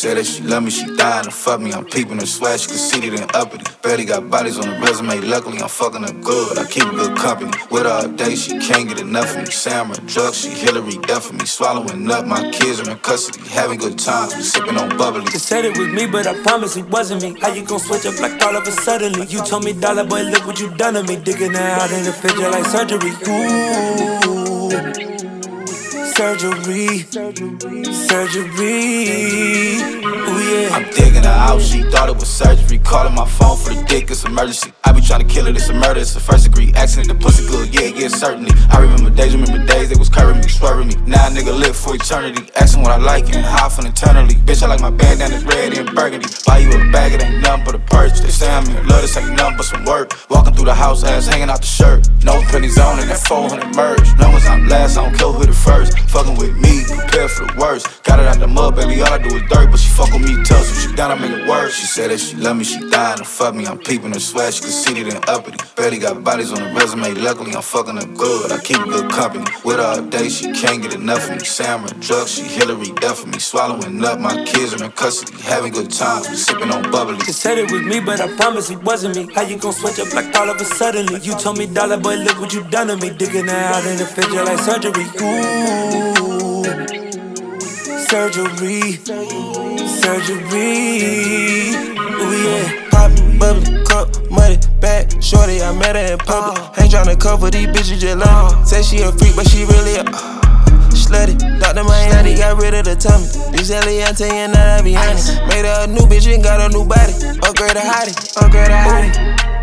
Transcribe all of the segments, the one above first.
said that she love me, she dying to fuck me. I'm peeping her sweat, she conceited and uppity. Barely got bodies on the resume, luckily I'm fucking her good. I keep good company. With her all day, she can't get enough of me. Sam her drugs, she Hilary Duff me. Swallowing up, my kids in her custody, having good times, we sipping on bubbly. You said it was me, but I promise it wasn't me. How you gon' switch up like all of a suddenly? You told me, dollar boy, look what you done to me. Digging out in the fidget like surgery. Ooh surgery, surgery. Ooh yeah. I'm digging her out, she thought it was surgery. Calling my phone for the dick, it's emergency. Trying to kill it, it's a murder, it's a first degree accident. The pussy good, yeah, yeah, certainly. I remember days, remember days, they was curving me, swerving me. Now a nigga live for eternity, asking what I like and how from eternally. Bitch, I like my bandana red and burgundy. Buy you a bag, it ain't nothing but a purse. They say I'm in love, this ain't nothing but some work. Walking through the house, ass hanging out the shirt. No pennies on in that 400 merge. Long as I'm last, I don't care who the first. Fucking with me, prepare for the worst. Got it out the mud, baby, all I do is dirt. But she fuck with me tough, so she down, I make it worse. She said that she love me, she dying to fuck me. I'm peeping her sweat, she conceited and uppity. Barely got bodies on the resume, luckily I'm fucking her good. I keep good company. With her day, she can't get enough of me. Sam her drugs, she Hilary Duff for me. Swallowing up, my kids in her custody, having good times, we sipping on bubbly. You said it was me, but I promise it wasn't me. How you gon' switch up like all of a sudden? You told me, dollar boy, look what you done to me. Digging out in the fidget like surgery. Ooh surgery, surgery. Ooh yeah. Pop, bubble, cup, money, back, shorty. I met her in public. Ain't tryna cover these bitches just love. Say she a freak, but she really a uh, slutty. Dr. Miami got rid of the tummy. This Eliante and that I be honest. Made her a new bitch and got a new body. Upgrade a hottie, upgrade a hottie.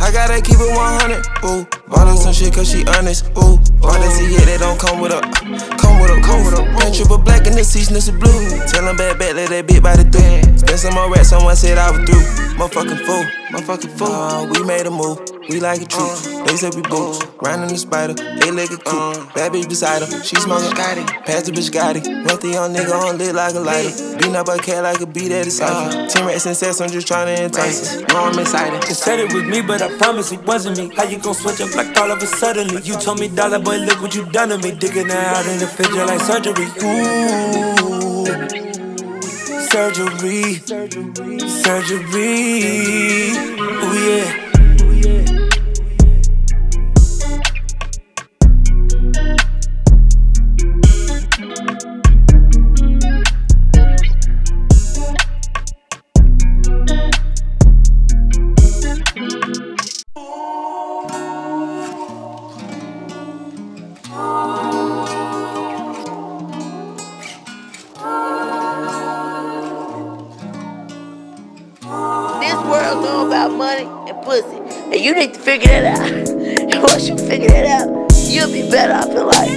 I gotta keep it 100. Ooh, bought her some shit cause she honest. Ooh, bought that yeah, they don't come with a, come with a, come with a. Paint triple black in the this is blue. Tell them bad, bad, let that bit by the thread. Spend some more rats, someone said I was through. Motherfucking fool, motherfucking fool. Uh, we made a move. We like a troop. They said we boots. Riding the spider. They leg a coupe. Bad bitch beside her. She smoking Scotty. Pass the bitch Scotty. Left the young nigga on lit like a lighter. Beating up a cat like a beat at a cipher. Uh. Ten rats and sex, I'm just trying to entice her. Know I'm excited. You said it was me, but I promise it wasn't me. How you gon' switch up like all of a sudden? You told me, dollar boy, look what you done to me. Digging out in the fidget like surgery. Ooh surgery, surgery. Ooh yeah. Figure that out. And once you figure that out, you'll be better off in life.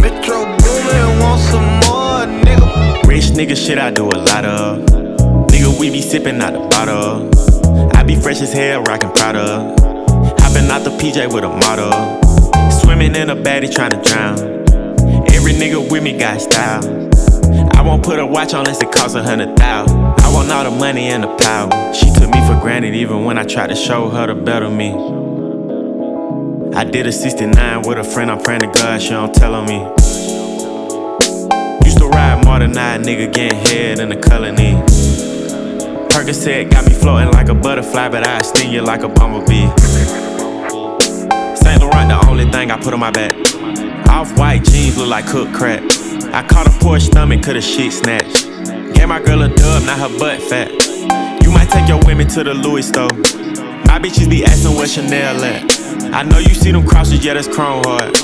Metro Boomin want some more, nigga. Rich nigga shit I do a lot of. Nigga, we be sippin' out the bottle. I be fresh as hell, rockin' Prada. Hoppin' out the PJ with a model. Swimming in a baddie trying to drown. Every nigga with me got style. I won't put a watch on unless it costs a hundred thousand. I want all the money and the power. She took me for granted even when I tried to show her the better me. I did a 69 with a friend, I'm praying to God she don't tell on me. Used to ride more than I, nigga getting head in the colony. Percocet got me floating like a butterfly, but I sting you like a bumblebee. The only thing I put on my back. Off white jeans look like cooked crack. I caught a poor stomach, could a shit snatch. Gave my girl a dub, not her butt fat. You might take your women to the Louis store. My bitches be asking where Chanel at. I know you see them crosses, yeah, that's Chrome Heart.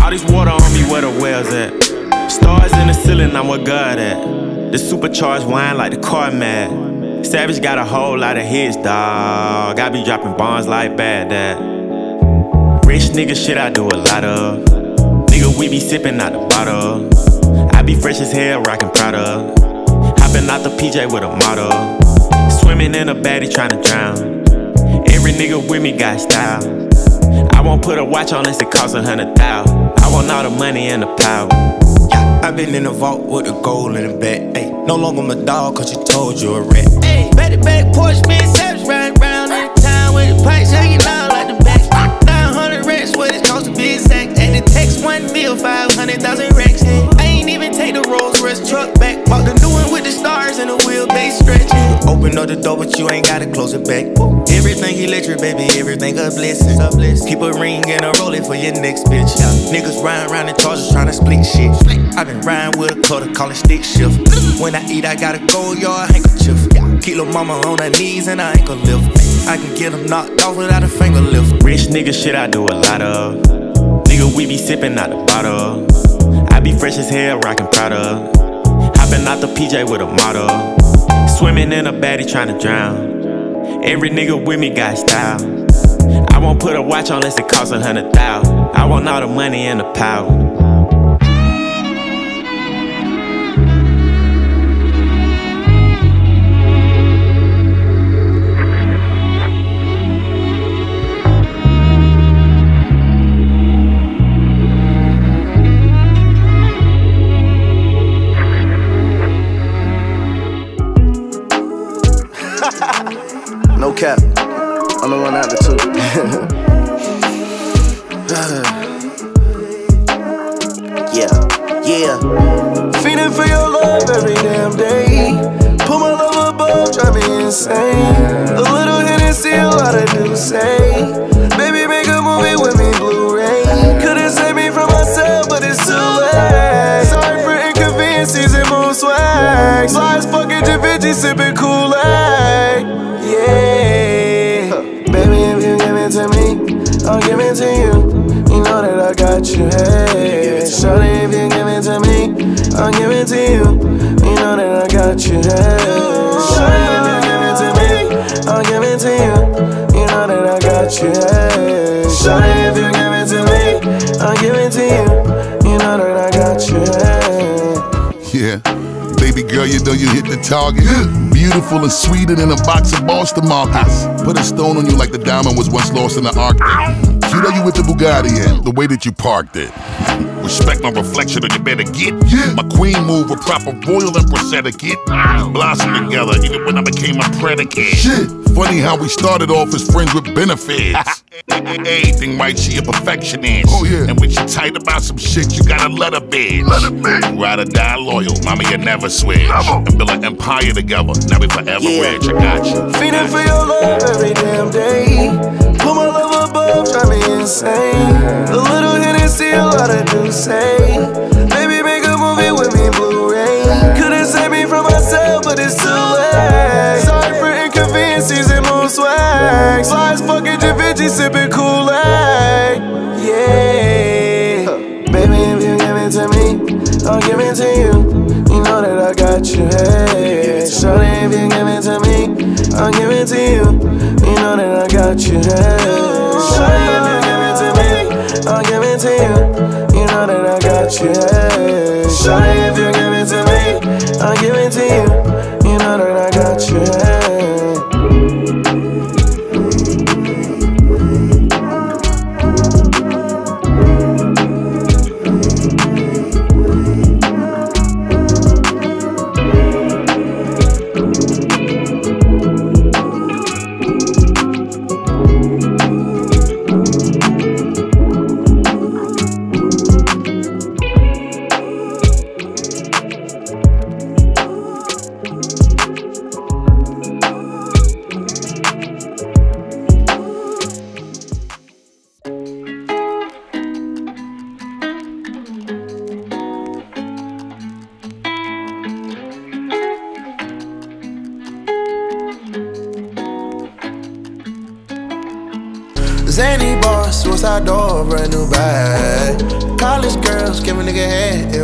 All this water on me, where the wells at? Stars in the ceiling, I'm where God at. The supercharged wine like the car mad. Savage got a whole lot of hits, dog. I be dropping bombs like Baghdad. Rich nigga shit I do a lot of. Nigga, we be sippin' out the bottle. I be fresh as hell, rockin' Prada. Hoppin' out the PJ with a model. Swimming in a baddie tryna drown. Every nigga with me got style. I won't put a watch on unless it costs a hundred thousand. I want all the money and the power. Yeah, I been in the vault with the gold in the back. Ay, no longer my dog, cause you told you a rat. Hey, back to back Porsche, man, 500,000 racks. I ain't even take the Rolls Royce truck back. Bought the new one with the stars and the wheelbase stretching. Open up the door, but you ain't gotta close it back. Everything electric, baby, everything a blessing. Keep a ring and a roll it for your next bitch. Niggas riding around in charges trying to split shit. i been riding with a cutter, calling stick shift. When I eat, I gotta go, y'all handkerchief. Keep lil' mama on her knees and her ankle lift. I can get them knocked off without a finger lift. Rich nigga shit, I do a lot of. Nigga, we be sipping out the bottle. I be fresh as hell, rockin' Prada. Hopping out the PJ with a model. Swimming in a baddie trying to drown. Every nigga with me got style. I won't put a watch on unless it costs a hundred thou. I want all the money and the power. Cap. I'm the one out the two. yeah, yeah. Feeding for your love every damn day. Put my love above, drive me insane. A little Hennessy, a lot of do say. Baby, make a movie with me, Blu-ray. Couldn't save me from myself, but it's too late. Sorry for inconveniences and mood swag. Slides fucking Da Vinci, sipping Kool-Aid. To you. You know that I got you. Hey, Shorty, if you give it to me, I'll give it to you. You know that I got you. Hey, Shorty, if you give it to me, I'll give it to you. You know that I got you. Hey, Shorty, if you give it to me, I'll give it to you. You know that I got you. Hey. Yeah. Baby girl, you know you hit the target. Beautiful and sweeter than a box of Boston markets. Put a stone on you like the diamond was once lost in the Arctic. Cute how you with the Bugatti and the way that you parked it. Respect my reflection or you better get. Yeah. My queen move with proper royal empress etiquette. Blossom together even when I became a predicate. Shit. Funny how we started off as friends with benefits. Anything right, she a perfectionist. Oh yeah. And when she tight about some shit, you gotta let her be. Let her be. Ride or die loyal, mama, you never switch. Never. And build an empire together. Now we forever yeah. rich. I got you. Feeding for your love every damn day. Insane. A little Hennessy, a lot of say. Baby, make a movie with me, Blu-ray. Couldn't save me from myself, but it's too late. Sorry for inconveniences and mood swag. Slides fucking Da Vinci, sipping Kool-Aid. Yeah. Baby, if you give it to me, I'll give it to you. You know that I got you. Hey, shorty, if you give it to me, I'll give it to you. You know that I got you. Hey, shorty, give you. Know that I got you. Hey, shorty, if you give it to me, I'll give it to you. You know that I got you.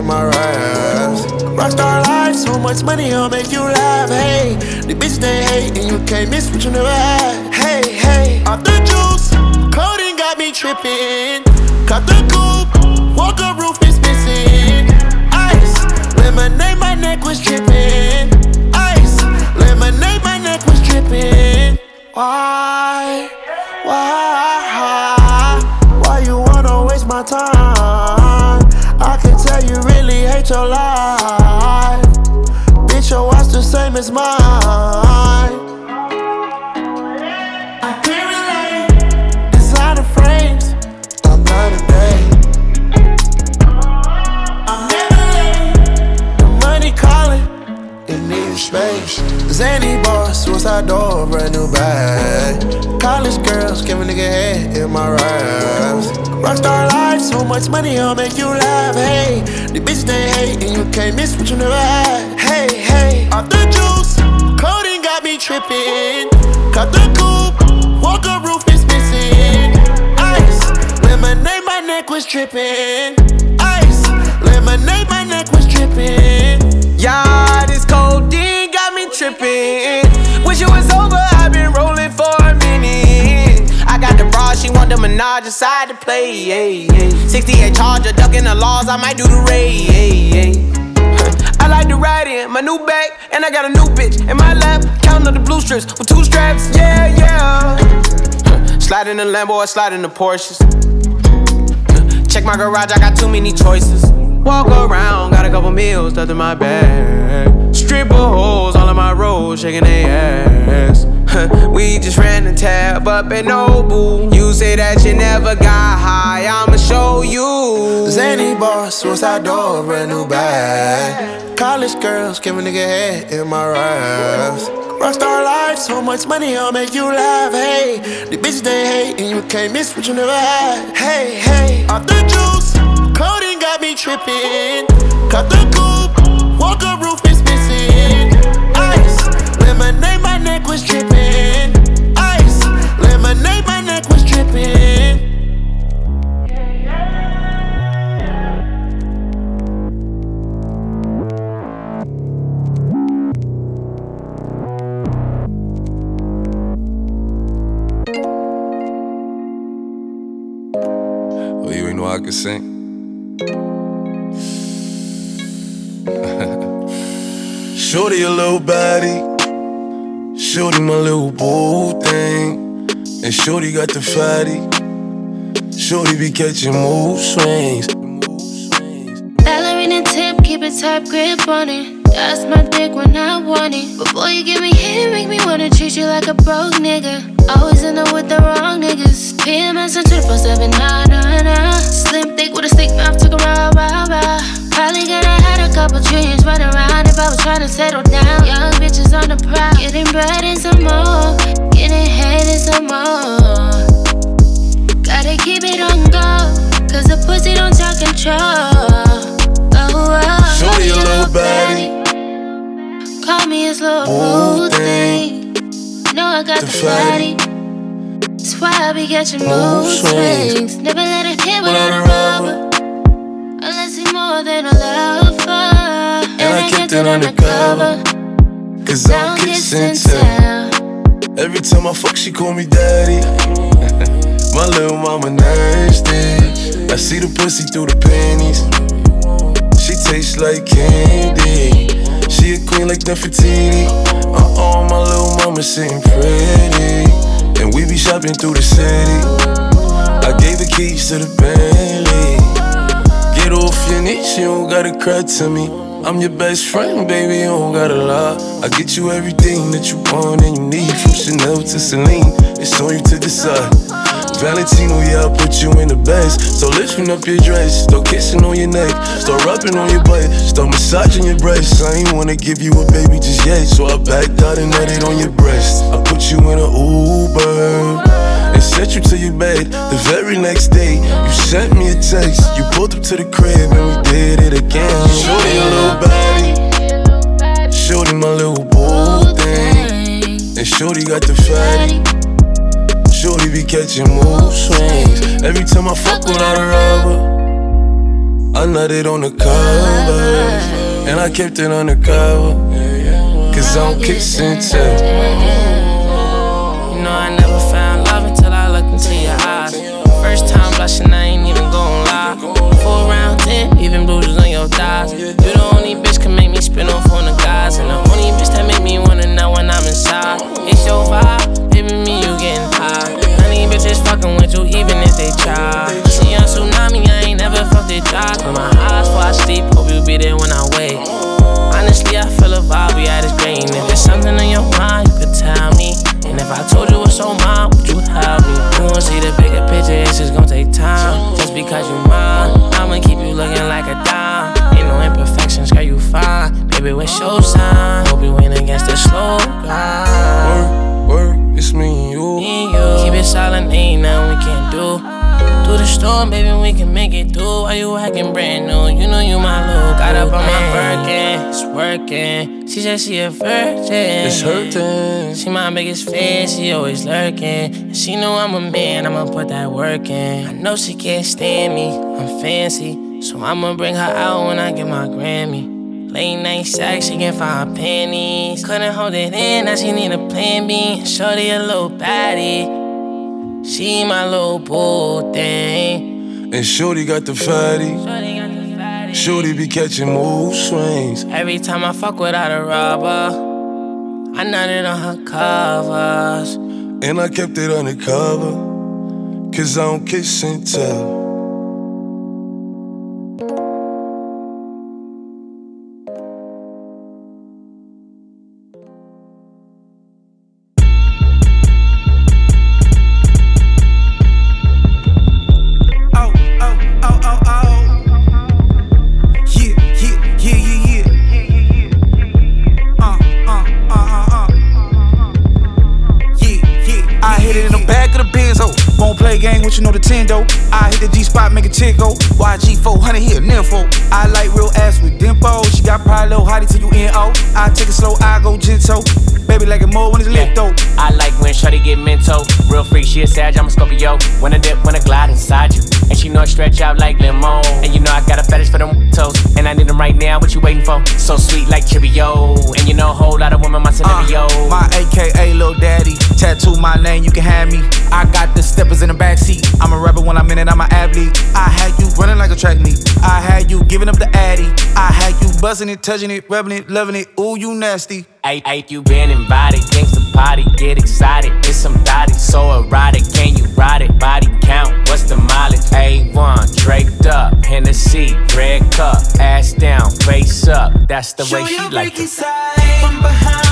my raps. Rockstar life, so much money, I'll make you laugh. Hey, the bitch they hate, and you can't miss what you never had. Hey, hey, off the juice, coding got me tripping. Cut the coupe, a roof is missing. Ice, lemonade, my neck was tripping. Ice, lemonade, my neck was tripping. Why? is mine. I can't relate. Designer frames, I'm not a. I'm never late. The money calling, it needs space. Zany boss, suicide door, brand new bag. College girls, give a nigga head in my raps. Rockstar life, so much money, I'll make you laugh. Hey, the bitch they hate, and you can't miss what you never had. Neck was dripping. Ice, lemonade, my neck was dripping. Yeah, this codeine got me tripping. Wish it was over, I've been rolling for a minute. I got the bra, she want the menage inside to play. Yeah, yeah. 68 Charger, ducking the laws, I might do the raid. I like to ride in my new bag, and I got a new bitch in my lap. Counting up the blue strips with two straps. Yeah, yeah. Slide in the Lambo, or slide in the Porsches. Check my garage, I got too many choices. Walk around, got a couple meals stuffed in my bag. Stripper holes all in my road, shaking their ass. we just ran the tab up at Nobu. You say that you never got high, I'ma show you. Zany boss, suicide door, brand new bag. College girls, give a nigga head in my raps. Rockstar life, so much money, I'll make you laugh. Hey, the bitches they hate, and you can't miss what you never had. Hey, hey, off the juice, codeine got me tripping. Cut the coupe, walker roof is missing. Ice, lemonade, my neck was dripping. I could sing? Shorty a little body, Shorty my little boo thing, and Shorty got the fatty. Shorty be catching mood swings. Ballerina tip, keep a tight grip on it. That's my dick when I want it. Before you give me hit, make me wanna treat you like a broke nigga. Always in there with the wrong niggas. PMS and 24 7, nah, nah, nah. Slim thick with a stick mouth, took a rah, rah, rah. Probably gonna had a couple dreams running around if I was trying to settle down. Young bitches on the prowl, getting bread and some more. Getting head and some more. Gotta keep it on go, cause the pussy don't talk control. Oh, oh, Shorty a little baddie. Call me a slow Ooh, thing. I got The fatty. That's why I be catching Mood swings. Never let it hit Without a rubber. Unless it's more than a lover. And, I kept it undercover. Cause I'm kissing tell. Every time I fuck, she call me daddy. My little mama nasty. I see the pussy through the panties. She tastes like candy. She a queen like Nefertiti. Uh oh, my little mama sitting pretty. And we be shopping through the city. I gave the keys to the Bentley. Get off your knees, you don't gotta cry to me. I'm your best friend, baby, you don't gotta lie. I get you everything that you want and you need, from Chanel to Celine. It's on you to decide. Valentino, yeah, I put you in the best. So lifting up your dress, start kissing on your neck, start rubbing on your butt, start massaging your breasts. I ain't wanna give you a baby just yet, so I backed out and nutted on your breast. I put you in an Uber and sent you to your bed. The very next day, you sent me a text. You pulled up to the crib and we did it again. Shorty a little baddie, Shorty my little boo thing, and Shorty got the fatty. Be catching mood swings. Every time I fuck without a rubber, I nutted on the covers, and I kept it undercover. Cause I'm kissing tell. You know I never found love until I looked into your eyes. First time blushing, I ain't even gon' lie. Four round ten, even bruises on your thighs. You the only bitch can make me spin off on the guys, and the only bitch that make me wanna know when I'm inside. It's your vibe, fucking with you even if they try. See on tsunami, I ain't never felt it dry. Close my eyes before I sleep, hope you be there when I wake. Honestly, I feel a vibe, we at this green. If there's something on your mind, you could tell me. And if I told you what's on mine, would you help me? You won't see the bigger picture, it's just gonna take time. Just because you mine, I'ma keep you looking like a dime. Ain't no imperfections, girl, you fine. Baby, what's your sign? Hope you win against the slow grind. Work, work, it's me and you. Me and you. Keep it silent, ain't nothing we can do. Through the storm, baby, we can make it through. Why you acting brand new? You know you my little Got up on my Birkin, it's working. She said she a virgin. It's hurting. She my biggest fan, she always lurking. She know I'm a man, I'ma put that work in. I know she can't stand me, I'm fancy. So I'ma bring her out when I get my Grammy. Late night sex, she can find her panties. Couldn't hold it in, now she need a plan B. Shorty a little baddie. She my little boo thing. And Shorty got the fatty. Shorty be catching mood swings. Every time I fuck without a rubber, I nutted on her covers. And I kept it undercover. Cause I don't kiss and tell. You it, touching it, rubbing it, loving it. Ooh, you nasty. Hey, hey, you been invited, gangsta party, get excited. It's some thotty, so erotic. Can you ride it? Body count, what's the mileage? A1, draped up, Hennessy, red cup, ass down, face up. That's the way she like it. From behind,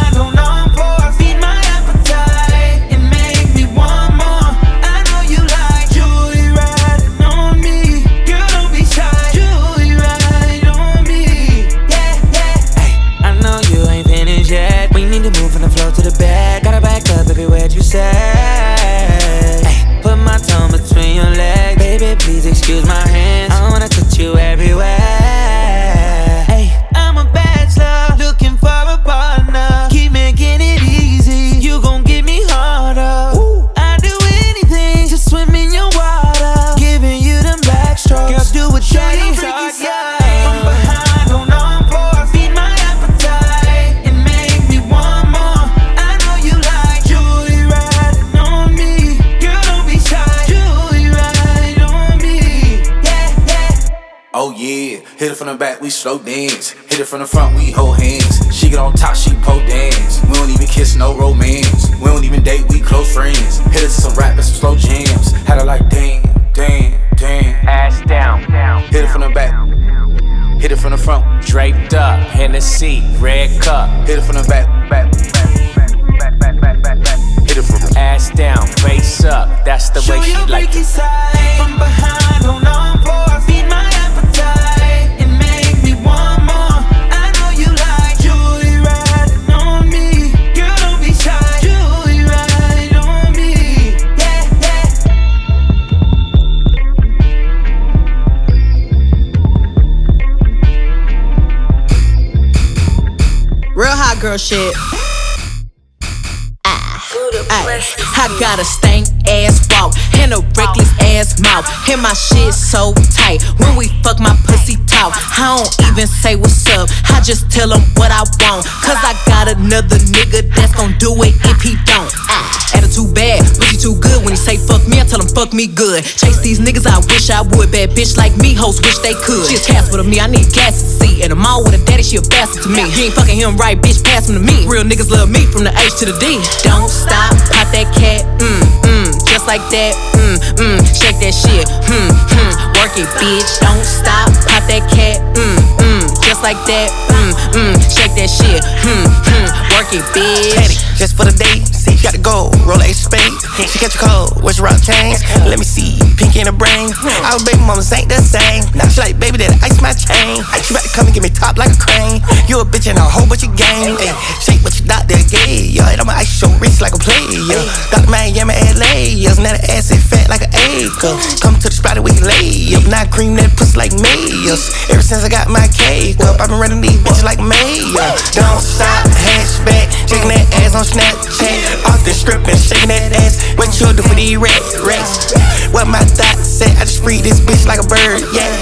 slow dance. Hit it from the front, we hold hands. She get on top, she pole dance. We don't even kiss, no romance. We don't even date, we close friends. Hit it to some rap and some slow jams. Had her like damn, damn, damn. Ass down, Hit it from the back, hit it from the front. draped up, Hennessy, red cup. Hit it from the back, back, back, back, back, back, back. Hit it from the Ass down, face up. That's the way Show she your like it. side from behind, hold on for feed my girl shit. Ah, ay. I got a stank ass walk and a reckless ass mouth. And my shit so tight. When we fuck, my pussy talk. I don't even say what's up. I just tell him what I want. Cause I got another nigga that's gon' do it if he don't. Ah, attitude bad, but pussy too good. When he say fuck me, I tell him fuck me good. Chase these niggas, I wish I would. Bad bitch like me, hoes wish they could. She a Casper to me, I need gas to see. And I'm all with a daddy, she a bastard to me. You ain't fucking him right, bitch, pass him to me. Real niggas love me from the H to the D. Don't stop, pop that cat, mm, mm, just like that, mm, mm, shake that shit, hmm, hmm, work it, bitch. Don't stop, pop that cat, mm, mm, just like that, mm, shake that shit, hmm, hmm, work it, bitch. Just for the day. See, gotta go. Roll a spade. She catch a cold, what's rock chains? Let me see, pink in the brain. Our baby mamas ain't the same. Now she like, baby, that ice my chain. She about to come and get me top like a crane. You a bitch and a whole bunch of game. Ay, shake what your doctor gave. Yo, and I'ma ice your wrist like a player. Dr. Miami, LA. Yes, now the ass is fat like an acre. Come to the spot we lay up. Now cream that pussy like mayors. Ever since I got my cake up, I've been running these bitches like mayor. Don't stop, hatchback. Shaking that ass on Snapchat. Off the strip and shaking that ass. What you do for these rats, rats? What my thoughts say? I just free this bitch like a bird, yeah.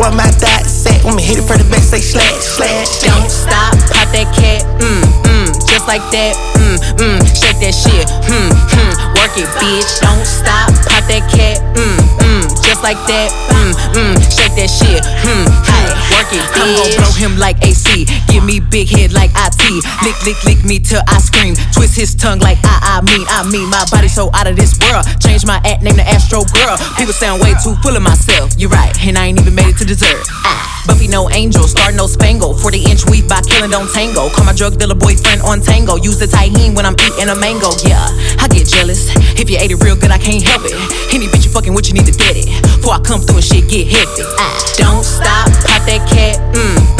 What my thoughts say? When me hit it for the back, say slash, slash. Don't stop, pop that cat, mm, mm, just like that, mm, mm, shake that shit, hmm, hmm, work it, bitch. Don't stop, pop that cat, mm, mm, just like that, mm, mm, shake that shit, hmm, hmm, work it, bitch. I'm gon' blow him like AC, give me big head like IT, lick, lick, lick me till I scream, twist his tongue like I, I mean, I mean, my body so out of this world. Change my act, name the Astro Girl. People sound way too full of myself. You're right, and I ain't even made it to dessert. Ah, Buffy no angel, star no spangle. 40 inch weave by killing don't tango. Call my drug dealer boyfriend on tango. Use the tahine when I'm eating a mango. Yeah, I get jealous. If you ate it real good, I can't help it. Any bitch you fucking with, you need to get it. Before I come through and shit get hectic. Ah, don't stop, pop that cat. Mm,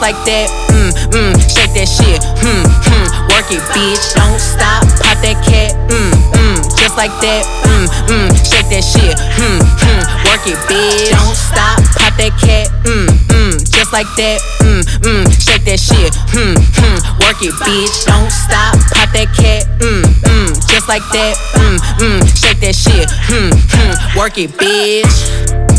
just like that. Mm, mm, shake that shit. Hmm, hmm, work it, bitch. Don't stop, pop that cat. Mm, mm, just like that. Mm, mm, shake that shit. Hmm, hmm, work it, bitch. Don't stop, pop that cat. Mm, mm, just like that. Mm, mm, shake that shit. Hmm, hmm, work it, bitch. Don't stop, pop that cat. Mm, mm, just like that. Mm, mm, shake that shit. Hmm, hmm, work it, bitch.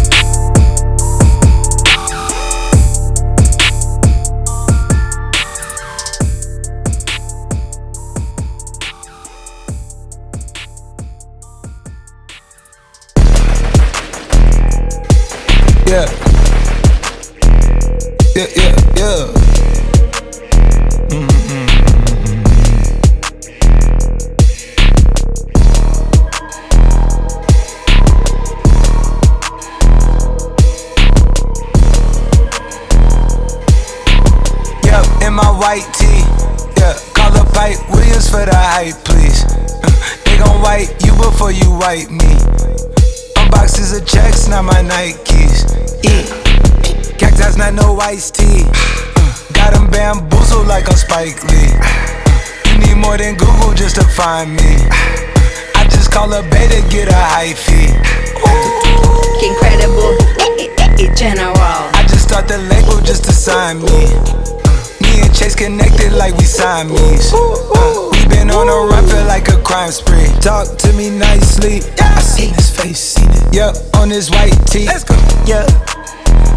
Yeah. Yeah, yeah, yeah. Mm-hmm. Yep, in my white tee. Yeah, call up Hype Williams for the hype, please. They gon' wipe you before you wipe me. Unboxes of checks, not my Nikes. Yeah. Cactus, not no iced tea. Got them bamboozled like I'm Spike Lee. You need more than Google just to find me. I just call a beta, get a high fee. Incredible, general. I just start the label just to sign me. Me and Chase connected like we Siamese. Uh, we been on a run, feel like a crime spree. Talk to me nicely. I seen his face. Yeah, on his white tee. Let's go. Yeah.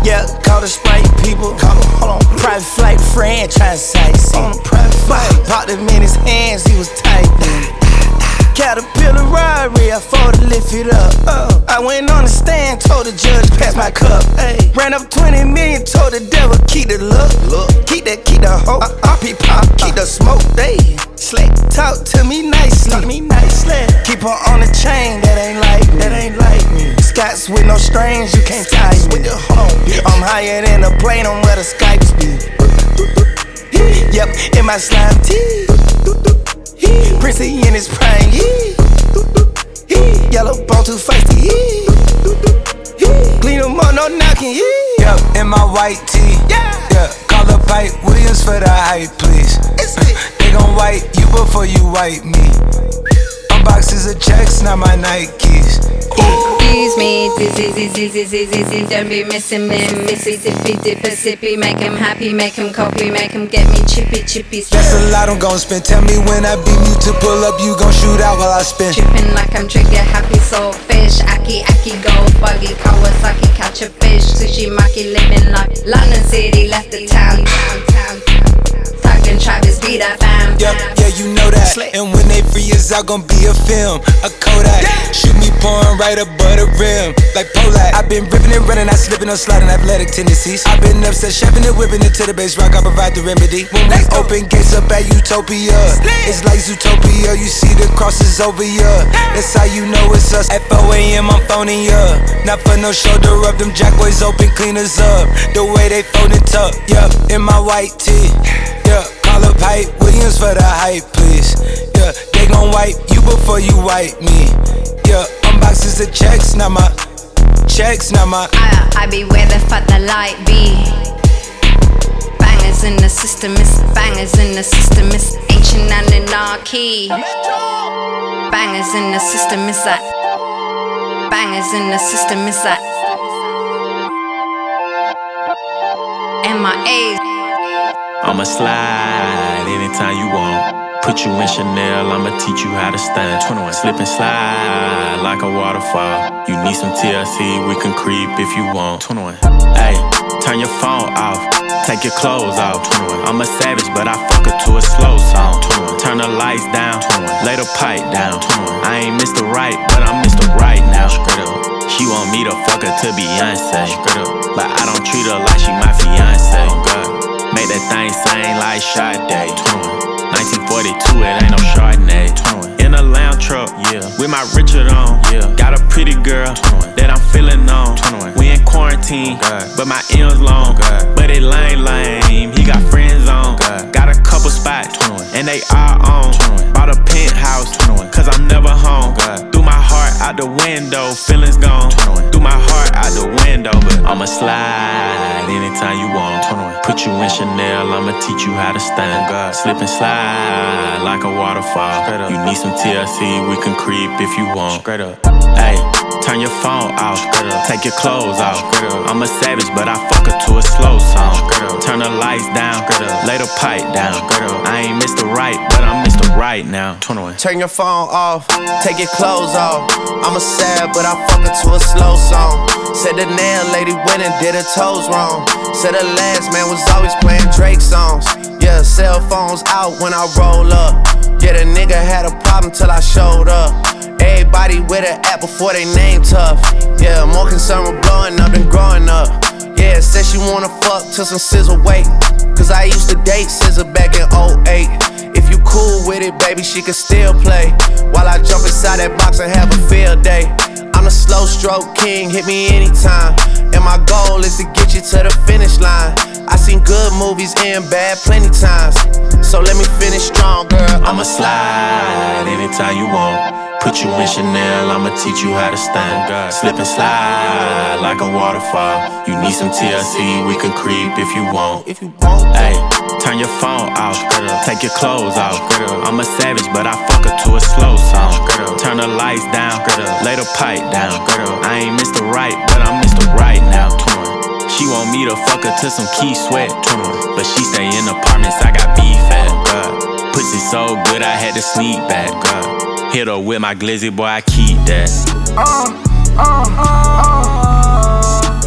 Yeah, call the Sprite people. Call him, hold on. Private flight franchise sites. On a private flight. Popped him in his hands, he was tight. Caterpillar robbery, I fought to lift it up. Uh, I went on the stand, told the judge, pass my cup. Ay. Ran up 20 million, told the devil, keep the look. look. Keep that, keep the hope. Uh, uh, pop, keep the smoke. They slick, talk to me nicely. Talk me nicely. Keep her on the chain, that ain't like me. That ain't like me. Scots with no strings, you can't tie me. Hold on, I'm higher than a plane on where the Skypes be. Yep, in my slime tee. Prissy in his prime, he. Yellow bone too feisty. Clean him up, no knocking. Yep, in my white tee. Yeah. Yeah, call up Hype Williams for the hype, please. they gon' wipe you before you wipe me. Unboxes of checks, not my Nikes. Excuse me, dizzy, dizzy, dizzy, dizzy, don't be missing me. Missy, dippy, dipper, sippy, make him happy, make him copy, make him get me chippy, chippy. That's a lot I'm gon' spend. Tell me when I beam you to pull up, you gon' shoot out while I spin. Tripping like I'm trigger happy, soul fish. Aki, aki, go buggy, Kawasaki, catch a fish. Sushi, maki, living like London City, left the town, town, town. Talking Travis, be that fam. Yep, yeah, you know that. And when they free us out, gon' be a film, a Kodak. Shoot me pouring right above the rim, like Polak. i been ripping and running, I slipping on sliding athletic tendencies. I've been upset, shoving and whipping it to the base rock, I provide the remedy. When we open gates up at Utopia, it's like Zootopia, you see the crosses over ya. That's how you know it's us. At 4 a.m., I'm phoning ya. Not for no shoulder rub, them jackboys open cleaners up. The way they fold it up, yup, in my white tee. Yeah, up Hype Williams for the hype, please. Yeah. They gon' wipe you before you wipe me. Yeah, unboxes the checks, not my checks, not my. I, I be where the fuck the light be. Bangers in the system, it's bangers in the system, it's ancient anarchy. Bangers in the system, it's like bangers in the system, it's like MIA. I'ma slide anytime you want. Put you in Chanel, I'ma teach you how to stand. 21. Slip and slide like a waterfall. You need some TLC, we can creep if you want. 21. Hey, turn your phone off, take your clothes off. 21. I'm a savage, but I fuck her to a slow song. 21. Turn the lights down, 21. lay the pipe down. 21. I ain't Mr. Right, but I'm Mr. Right now. She want me to fuck her to Beyonce. But I don't treat her like she my fiance. Make that thing sing like Sade. 1942, it ain't no Chardonnay. In a lounge truck, yeah. With my Richard on, yeah. Got a pretty girl that I'm feeling on. We in quarantine, oh, but my M's long. Oh, but it lame, lame. He got friends on. Oh, got a couple spots, and they are on. Bought a penthouse, cause I'm never home. Threw my heart out the window, feelings gone. Threw my heart out the window, but I'ma slide anytime you want. Put you in Chanel, I'ma teach you how to stand. Slip and slide like a waterfall. You need some TLC, we can creep if you want. Straight up. Hey, turn your phone off. Take your clothes off. I'm a savage, but I fuck her to a slow song. Turn the lights down, lay the pipe down. I ain't Mr. Right, but I'm Mr. Right now. 21. Turn your phone off, take your clothes off. I'm a sad, but I fuck her to a slow song. Said the nail lady went and did her toes wrong. Said the last man was always playing Drake songs. Yeah, cell phones out when I roll up. Yeah, the nigga had a problem till I showed up. Everybody with an app before they name tough. Yeah, more concerned with blowing up than growing up. Yeah, said she wanna fuck till some SZA wait. Cause I used to date SZA back in 08. If you cool with it, baby, she can still play. While I jump inside that box and have a field day. I'm a slow stroke king, hit me anytime. And my goal is to get you to the finish line. I seen good movies and bad plenty times. So let me finish strong, girl. I'ma slide anytime you want. Put you in Chanel, I'ma teach you how to stand. Slip and slide like a waterfall. You need some TLC, we can creep if you want. If you want, hey, turn your phone off. Take your clothes off. I'm a savage, but I fuck her to a slow song. Turn the lights down, lay the pipe down. I ain't Mr. Right, but I'm Mr. Right now. She want me to fuck her to some Keith Sweat. But she stay in apartments, I got beef at. God. Pussy so good, I had to sneak back. Hit her with my glizzy, boy, I keep that. Uh, uh, uh,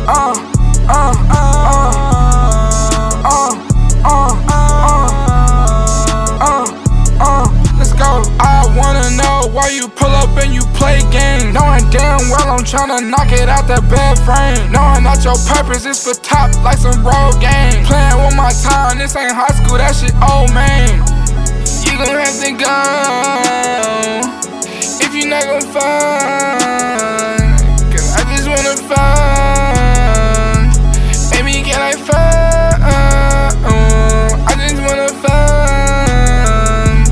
uh, uh, Why you pull up and you play games? Knowing damn well I'm tryna knock it out that bed frame. Knowing that your purpose is for top like some road game. Playing with my time, this ain't high school, that shit old man. You gon' have to go you not gon' find. Cause I just wanna find. Baby, can I find? I just wanna find.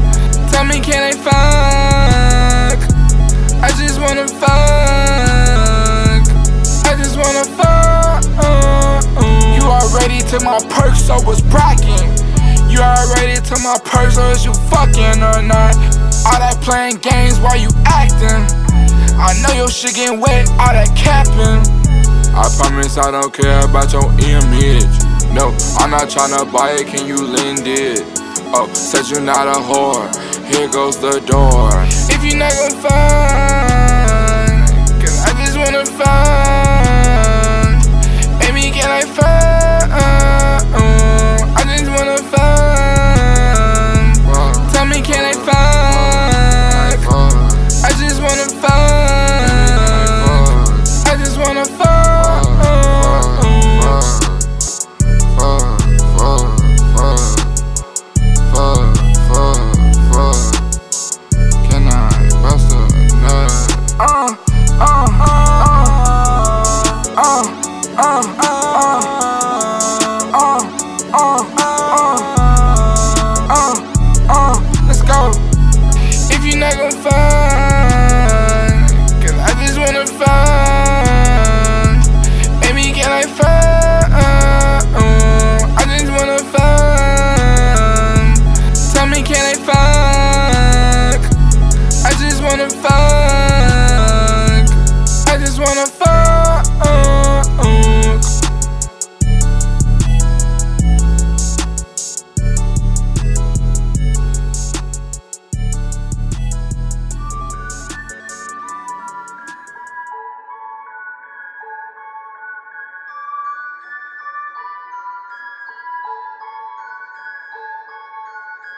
Tell me, can I fuck? I just wanna fuck. I just wanna fuck. You already to my perks, so was bracking. You already to my purse, so is you fucking or not? All that playing games while you. I know your shit getting wet, all that capping. I promise I don't care about your image. No, I'm not tryna buy it, can you lend it? Oh, said you're not a whore, here goes the door. If you're not gon' find, cause I just wanna find.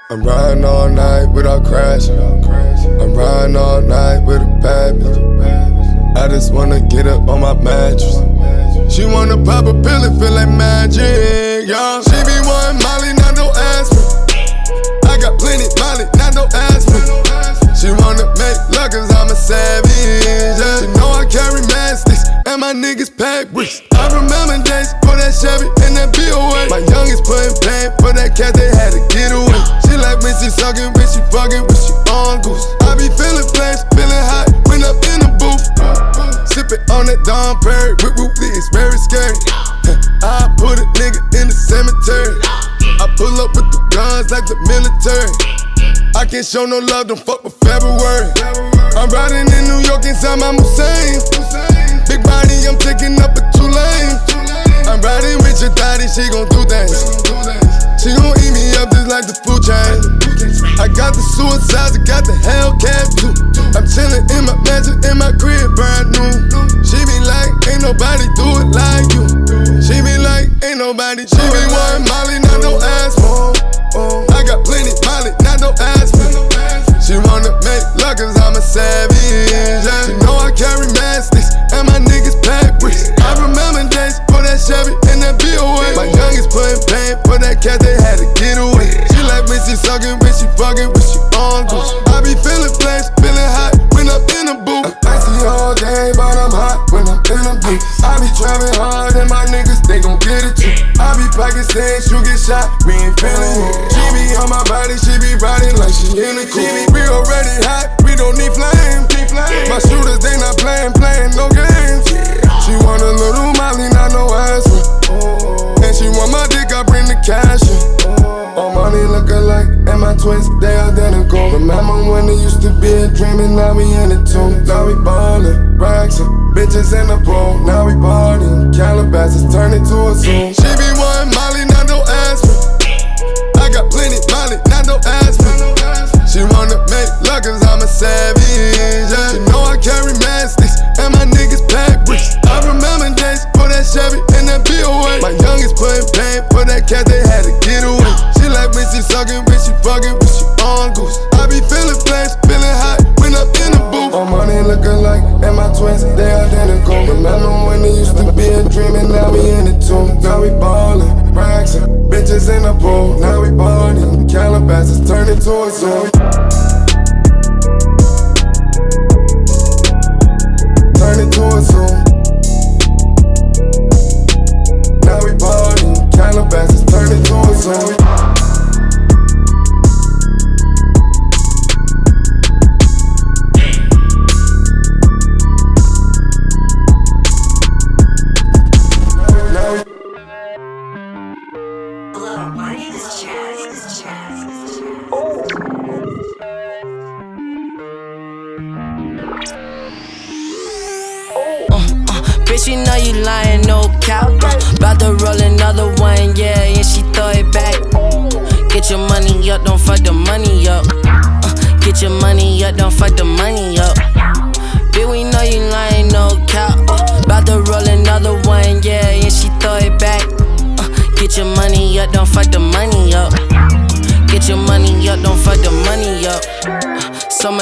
I'm riding all night without crashing. I'm riding all night with a bad bitch. I just wanna get up on my mattress. She wanna pop a pill and feel like magic, yeah. She be one Molly, not no aspirin. I got plenty Molly, not no aspirin. She wanna make love cause I'm a savage, yeah. She know I carry mastics and my niggas pack bricks. I remember days for that Chevy and that BOA. My youngest putting pain for that cat, they had to get away. She like when she sucking, when she fucking, when she on goose. I be feeling flames, feeling hot when I'm in the booth. Sipping on that Dom Perry with Ruthley, it's very scary. I put a nigga in the cemetery. I pull up with the guns like the military. I can't show no love, don't fuck with February. I'm riding in New York inside my Hussein. Big body, I'm taking up a two lane. I'm riding with your daddy, she gon' do things. She gon' eat me up just like the food chain. I got the suicides, I got the Hellcat too. I'm chillin' in my mansion, in my crib, brand new. She be like, ain't nobody do it like you. She be like, ain't nobody. She be wanting Molly,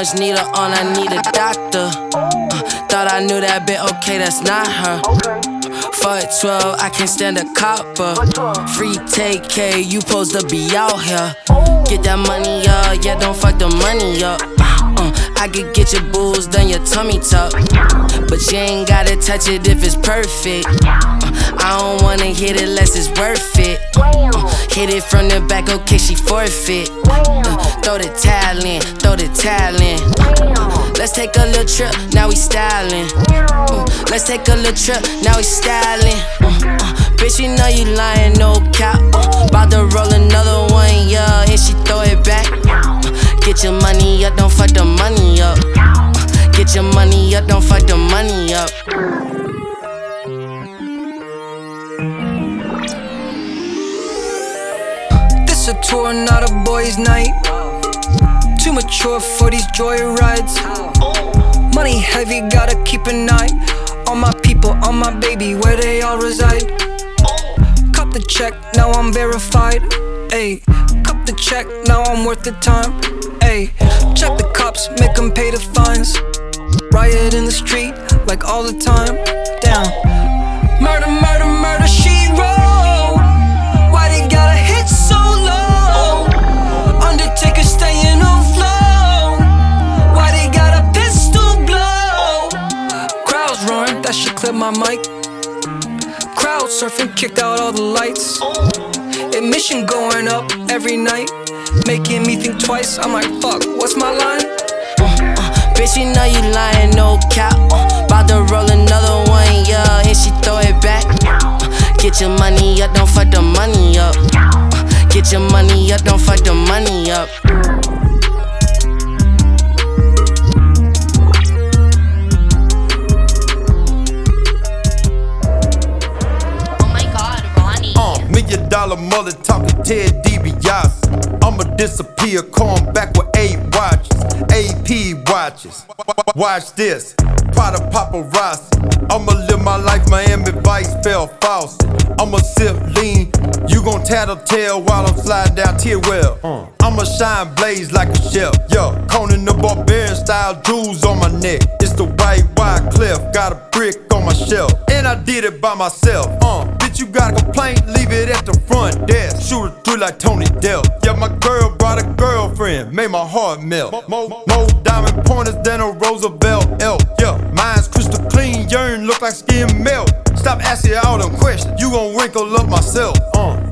much need her on, I need a doctor. Uh, Thought I knew that bit, okay, that's not her. Fuck 12, I can't stand a copper. Free take K, you supposed to be out here. Get that money up, yeah, don't fuck the money up. Uh, I could get your booze, done your tummy tuck. But you ain't gotta touch it if it's perfect. Uh, I don't wanna hit it unless it's worth it. Uh, hit it from the back, okay, she forfeit. Uh, throw the talent, throw the talent. Uh, let's take a little trip, now we styling. Uh, let's take a little trip, now we styling. Uh, uh, bitch, you know you lying, no cap. Uh, about to roll another one, yeah, and she throw it back. Uh, get your money up, don't fuck the money up. Get your money up, don't fuck the money up. Tour, not a boys' night. Too mature for these joy rides. Money heavy, gotta keep an eye on my people, on my baby, where they all reside. Cut the check, now I'm verified. Ayy, cut the check, now I'm worth the time. Ayy, check the cops, make them pay the fines. Riot in the street, like all the time. Down. Clip my mic. Crowd surfing, kicked out all the lights. Admission going up every night, making me think twice. I'm like, fuck, what's my line? Bitch, you know you lying, no cap. Uh, Bout to roll another one, yeah, and she throw it back. Uh, get your money up, don't fuck the money up. Uh, get your money up, don't fuck the money up. Million dollar mother talking Ted DiBiase. I'ma disappear, come back with eight watches, AP watches. Watch this, Prada paparazzi. I'ma live my life, Miami Vice fell false. I'ma sip lean, you gon' tattletale while I'm sliding down tier well. Uh, I'ma shine blaze like a shell. Yo, Conan the Barbarian style jewels on my neck. It's the white wide cliff, got a brick on my shelf, and I did it by myself. Uh, bitch, you got a complaint, leave it at the front desk. Shoot it through like Tony Dell. Yeah, my girl brought a girlfriend, made my heart melt. More, more diamond pointers than a Roosevelt elk. Yeah, mine's crystal clean, yearn look like skin melt. Stop asking all them questions, you gon' wrinkle up myself. Uh.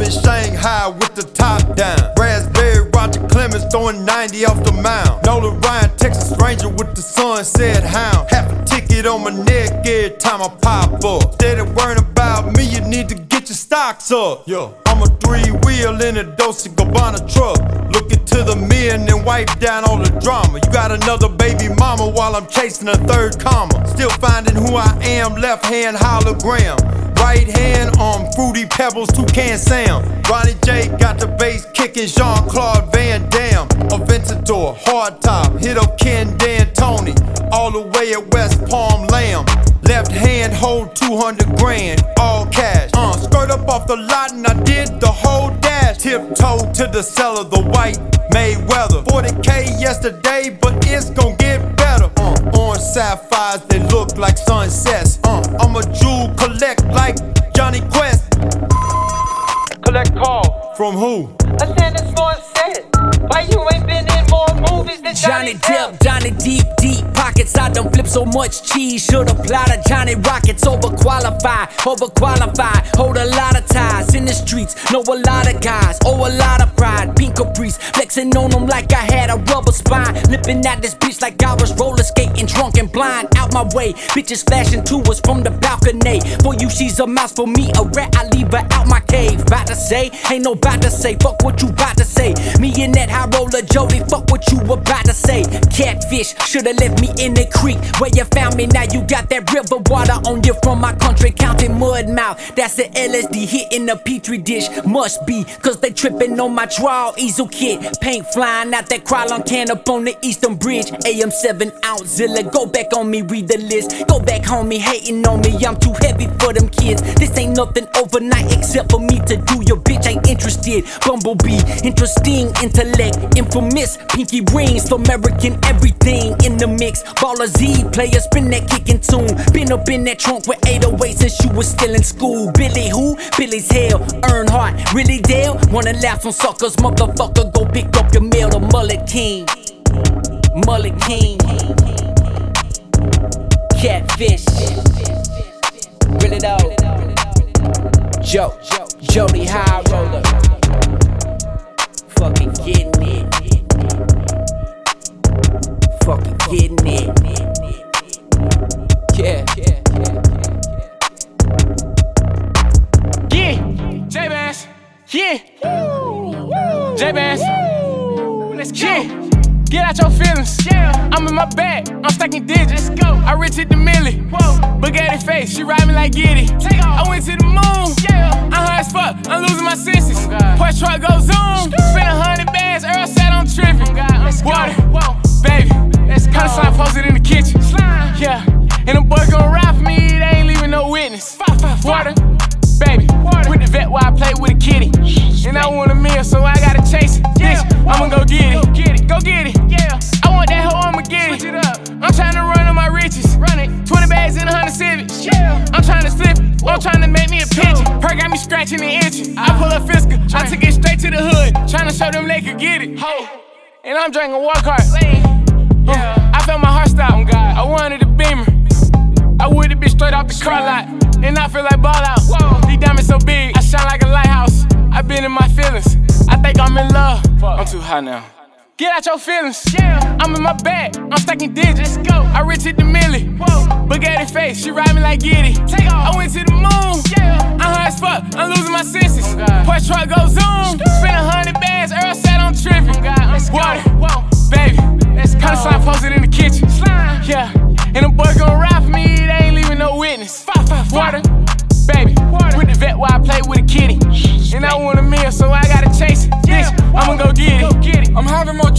I'm in Shanghai with the top down. Raspberry Roger Clemens throwing 90 off the mound. Nolan Ryan, Texas Ranger with the sunset hound. Half a ticket on my neck every time I pop up. Steady worrying about me, you need to get your stocks up. Yo, I'm a three wheel in a Dolce Gabbana truck. Looking to the men and wipe down all the drama. You got another baby mama while I'm chasing a third comma. Still finding who I am, left hand hologram. Right hand on Fruity Pebbles, Toucan Sam. Ronnie J got the bass kicking Jean Claude Van Damme. Aventador, hard top, hit up Ken D'Antoni. All the way at West Palm Lamb. Left hand hold 200 grand, all cash. Uh, skirt up off the lot and I did the whole dash. Tiptoe to the cellar, the white Mayweather. 40k yesterday, but it's gon' get orange sapphires, they look like sunsets. Uh, I'm a jewel collect like Jonny Quest. Collect call. From who? I said sunset. Why you ain't been in more movies than Johnny Johnny Depp, Johnny Deep, deep pockets. I don't flip so much cheese. Should apply to Johnny Rockets. Overqualified, overqualified. Hold a lot of ties in the streets. Know a lot of guys. Oh, a lot of pride. Pink caprice. Flexing on them like I had a rubber spine. Lipping at this bitch like I was roller skating. Drunk and blind. Out my way. Bitches flashing to us from the balcony. For you, she's a mouse. For me, a rat. I leave her out my cave. About to say, ain't no about to say. Fuck what you about to say. Me and that high roller Jody. Fuck what you about to say. Catfish, shoulda left me in the creek where you found me. Now you got that river water on you from my country, counting mud mouth. That's the LSD hitting the petri dish. Must be, cause they tripping on my draw easel kit. Paint flying out that Krylon can up on the Eastern Bridge. AM 7 ounce Zilla. Go back on me, read the list. Go back home, me hating on me. I'm too heavy for them kids. This ain't nothing overnight except for me to do. Your bitch ain't interested. Bumblebee, interesting intellect. Infamous, pinky rings American everything in the mix. Baller Z, player spin that kicking tune. Been up in that trunk with 808 since you was still in school. Billy who? Billy's hell. Earnhardt, really Dale? Wanna laugh on suckers, motherfucker. Go pick up your mail. The Mullet King. Mullet King. Catfish. Really though. Joe. Jody High Roller. Fucking getting it. Fucking getting it. Yeah. Yeah, J Bass. Yeah. J Bass. Let's go. Yeah. Get out your feelings. Yeah. I'm in my my bag, I'm stacking digits. Let's go. I rich hit the milli. Whoa. Bugatti face, she ride me like Giddy. Take off. I went to the moon. Yeah. I'm high as fuck, I'm losing my senses. Oh Porsche truck goes zoom. Spend a hundred bands, Earl said I'm tripping. Oh. Let's Water. Go. Whoa. Baby. Let's go. Kinda slime posted in the kitchen. Slime. Yeah. And the boys gon' ride for me, they ain't leaving no witness. Water. Baby. Water. With the vet while I play with a kitty. And I want a meal, so I gotta chase it. Yeah. Bitch, I'ma go get it. Scratching and itching. I pull up Fisker. I took it straight to the hood. Trying to show them they could get it. Ho. And I'm drinking walk hard. Uh, yeah. I felt my heart stop. Oh God. I wanted a beamer. I would have been straight off the car lot. And I feel like ball out. Whoa. These diamonds so big. I shine like a lighthouse. I've been in my feelings. I think I'm in love. I'm too high now. Get out your feelings. Yeah. I'm in my bag. I'm stacking digits. Let's go. I rich hit the milli. Whoa. Bugatti face. She ride me like Giddy. Take off. I went to the moon. Yeah. I'm high as fuck. I'm losing my senses. Oh Porsche truck goes zoom. Spend a hundred bands. Earl said I'm tripping. Oh God. Let's Water. Go. Whoa. Baby. Let's go. Kinda slime posted in the kitchen. Slime. Yeah. And the boys gon' ride for me.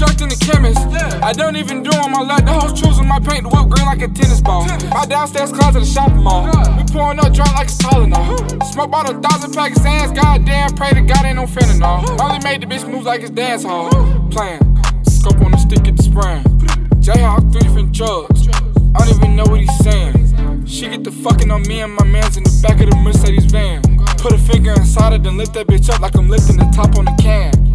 Having more drugs than the chemist. I don't even do on my left. The hoes choosing my paint, the whip green like a tennis ball. My downstairs closet, a shopping mall. We pouring up drunk like it's Tylenol. Smoke about a thousand Pakistans. Goddamn, pray to God ain't no fentanyl. Only made the bitch move like it's dance hall. Playing. Scope on the stick, get the spraying. Jayhawk, three different drugs. I don't even know what he's saying. She get the fucking on me and my mans in the back of the Mercedes van. Put a finger inside it, then lift that bitch up like I'm lifting the top on the can.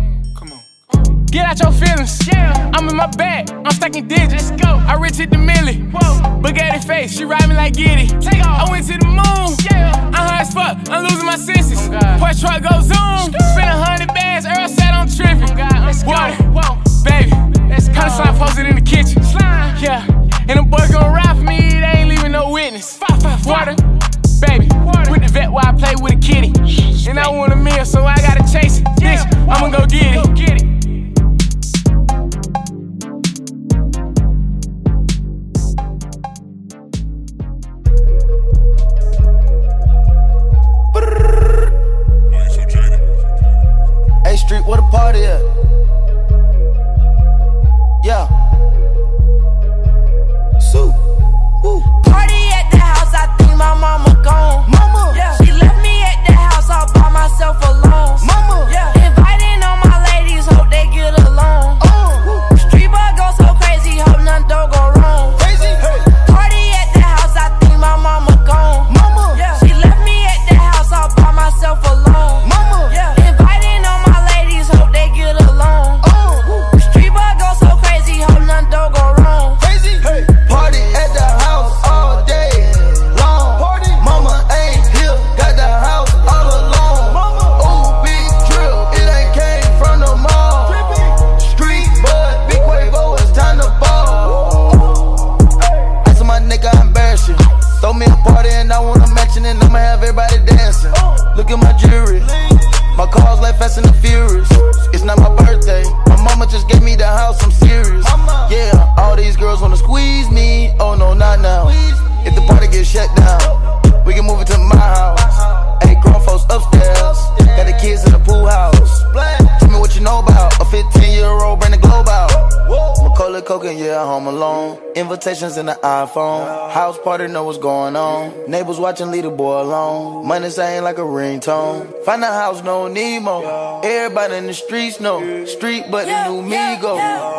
Get out your feelings. Yeah. I'm in my bag. I'm stacking digits. Let's go. I rich hit the milli. Whoa. Bugatti face. She ride me like Giddy. Take off. I went to the moon. Yeah. I'm high as fuck. I'm losing my senses. Oh Porsche truck goes zoom. Spend a hundred bands. Earl said I'm tripping. Oh God. Let's Water. Go. Whoa. Baby. Let's Kinda slime posted in the kitchen. Slime. Yeah. And the boys gon' ride for me. They ain't leaving no witness. Five, five, five. Water. Baby. Water. With the vet while I play with a kitty. And I want a meal, so I gotta chase it. Bitch, I'ma go get it. Party, know what's going on. Neighbors watching, leave the boy alone. Money saying like a ringtone. Find a house, no Nemo. Everybody in the streets know. Street, but the new me go.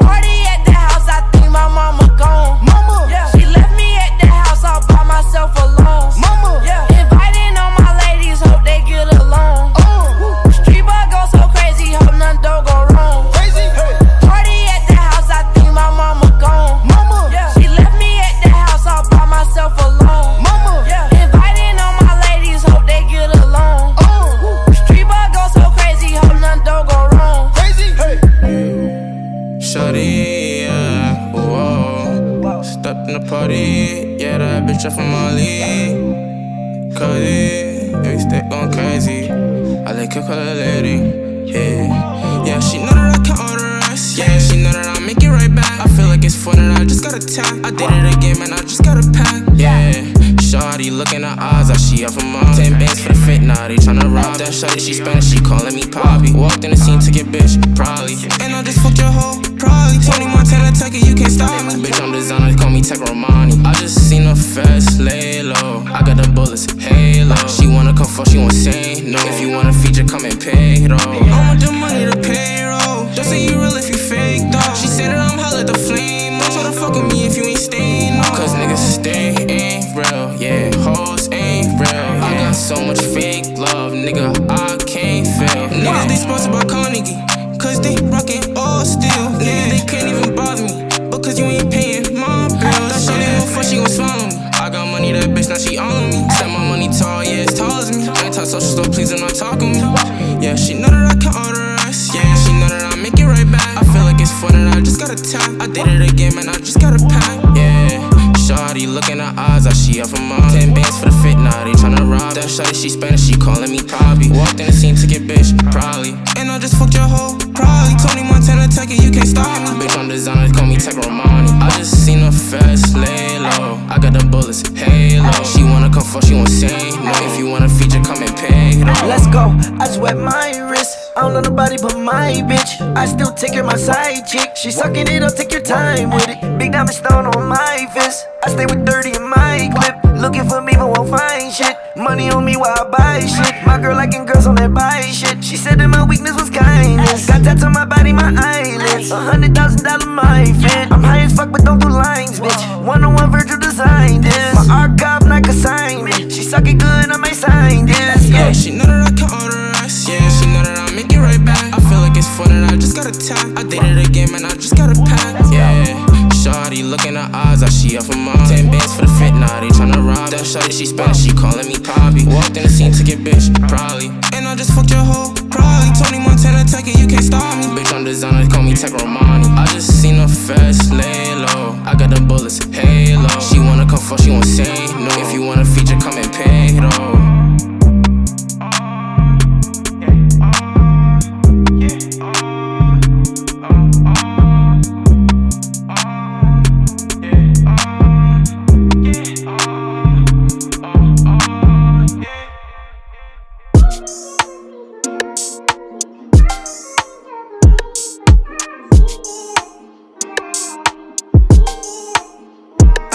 Poppy. Walked in the scene to get bitch, probably. And I just fucked your hoe, probably. Tony Montana, take it, you can't stop me. Bitch, I'm designer, call me Tech Romani. I just seen her fast, lay low. I got the bullets, halo. She wanna come fuck, she won't say no. If you want a feature, come and pay. though. Let's go. I just wet my wrist. I don't know nobody but my bitch. I still take care of my side chick. She sucking it up, take your time with it. Big diamond stone on my fist. I stay with 30 in my clip. Looking for me, but won't find shit. Money on me while I buy shit. My girl liking girls on that buy shit. She said that my weakness was kindness. Got tats on my body, my eyelids. A hundred thousand dollar my fit. I'm high as fuck, but don't do lines, bitch. One on one Virgil designed this. My art archive, not consignment. She suck it good, I may sign this. Yeah, she know that I can order us. Yeah, she know that I make it right back. I feel like it's fun and I just gotta tap. I it again, man, I just gotta pack. Eyes, I she up for mom. Ten bands for the fit, now they tryna rob. That shawty, she Spanish, she calling me Poppy. Walked in the scene to get bitch, probably. And I just fucked your hoe, probably. Tony Montana, take it, you can't stop me. Bitch, I'm designer, call me Tech Romani. I just seen her fast, lay low. I got the bullets, halo. She wanna come fuck, she won't say no. If you wanna feature,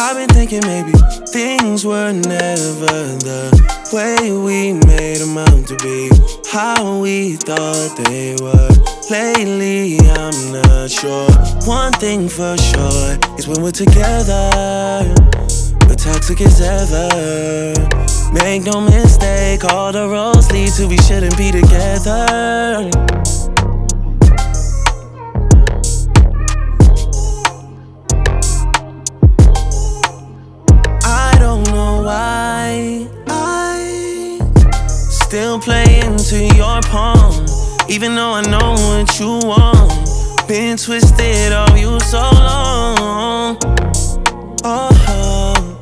I've been thinking maybe things were never the way we made them out to be. How we thought they were. Lately, I'm not sure. One thing for sure is when we're together, we're toxic as ever. Make no mistake, all the roads lead to we shouldn't be together. Even though I know what you want. Been twisted on you so long. Oh,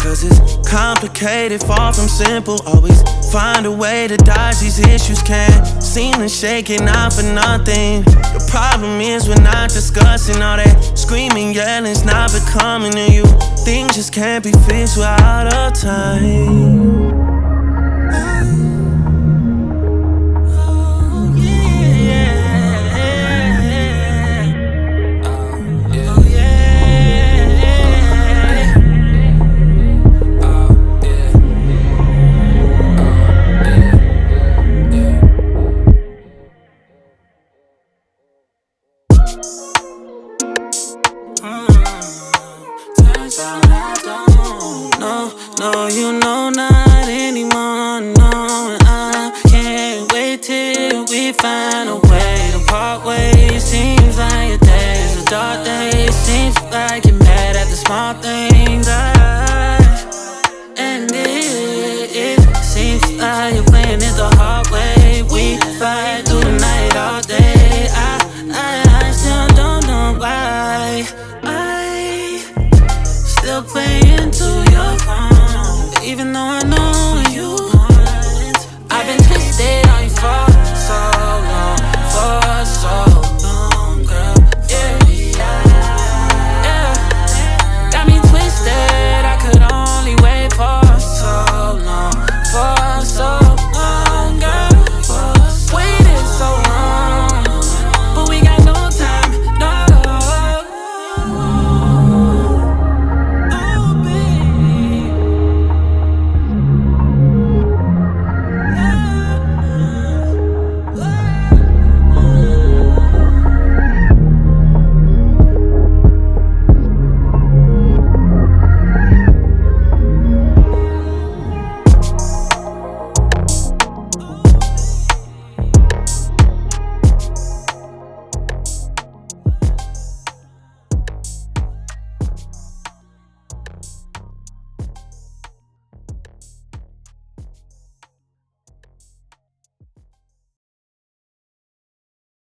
cause it's complicated, far from simple. Always find a way to dodge these issues. Can't seem to shake it out for nothing. The problem is we're not discussing all that screaming, yelling's not becoming to you. Things just can't be fixed without a time. Not anymore. No, and I can't wait till we find a way to part ways. Seems like your days are dark days. Seems like you're mad at the small things.